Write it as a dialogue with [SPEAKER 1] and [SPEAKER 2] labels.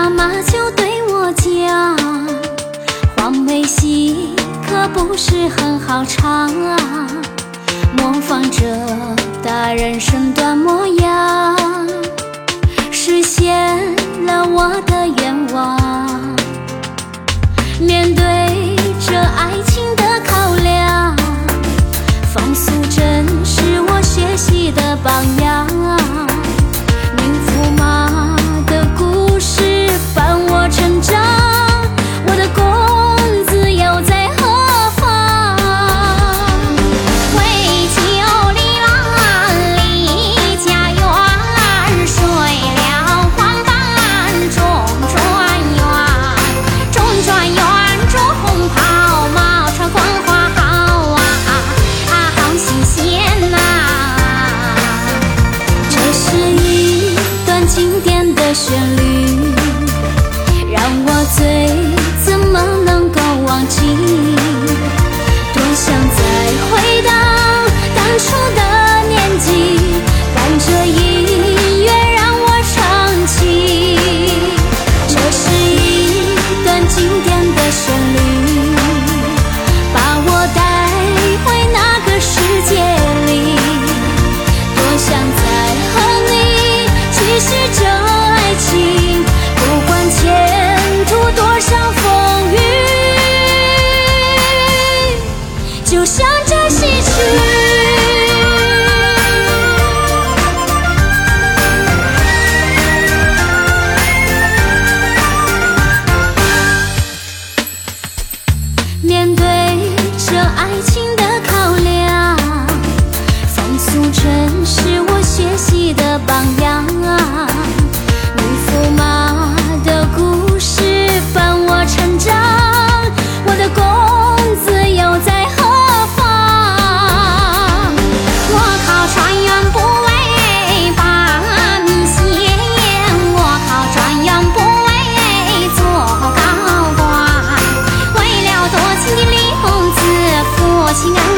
[SPEAKER 1] 妈妈就对我讲，黄梅戏可不是很好唱啊，模仿着大人身段模样，实现了我的愿望，面对这爱情的考量，方素珍是我学习的榜样。就像这戏曲亲爱。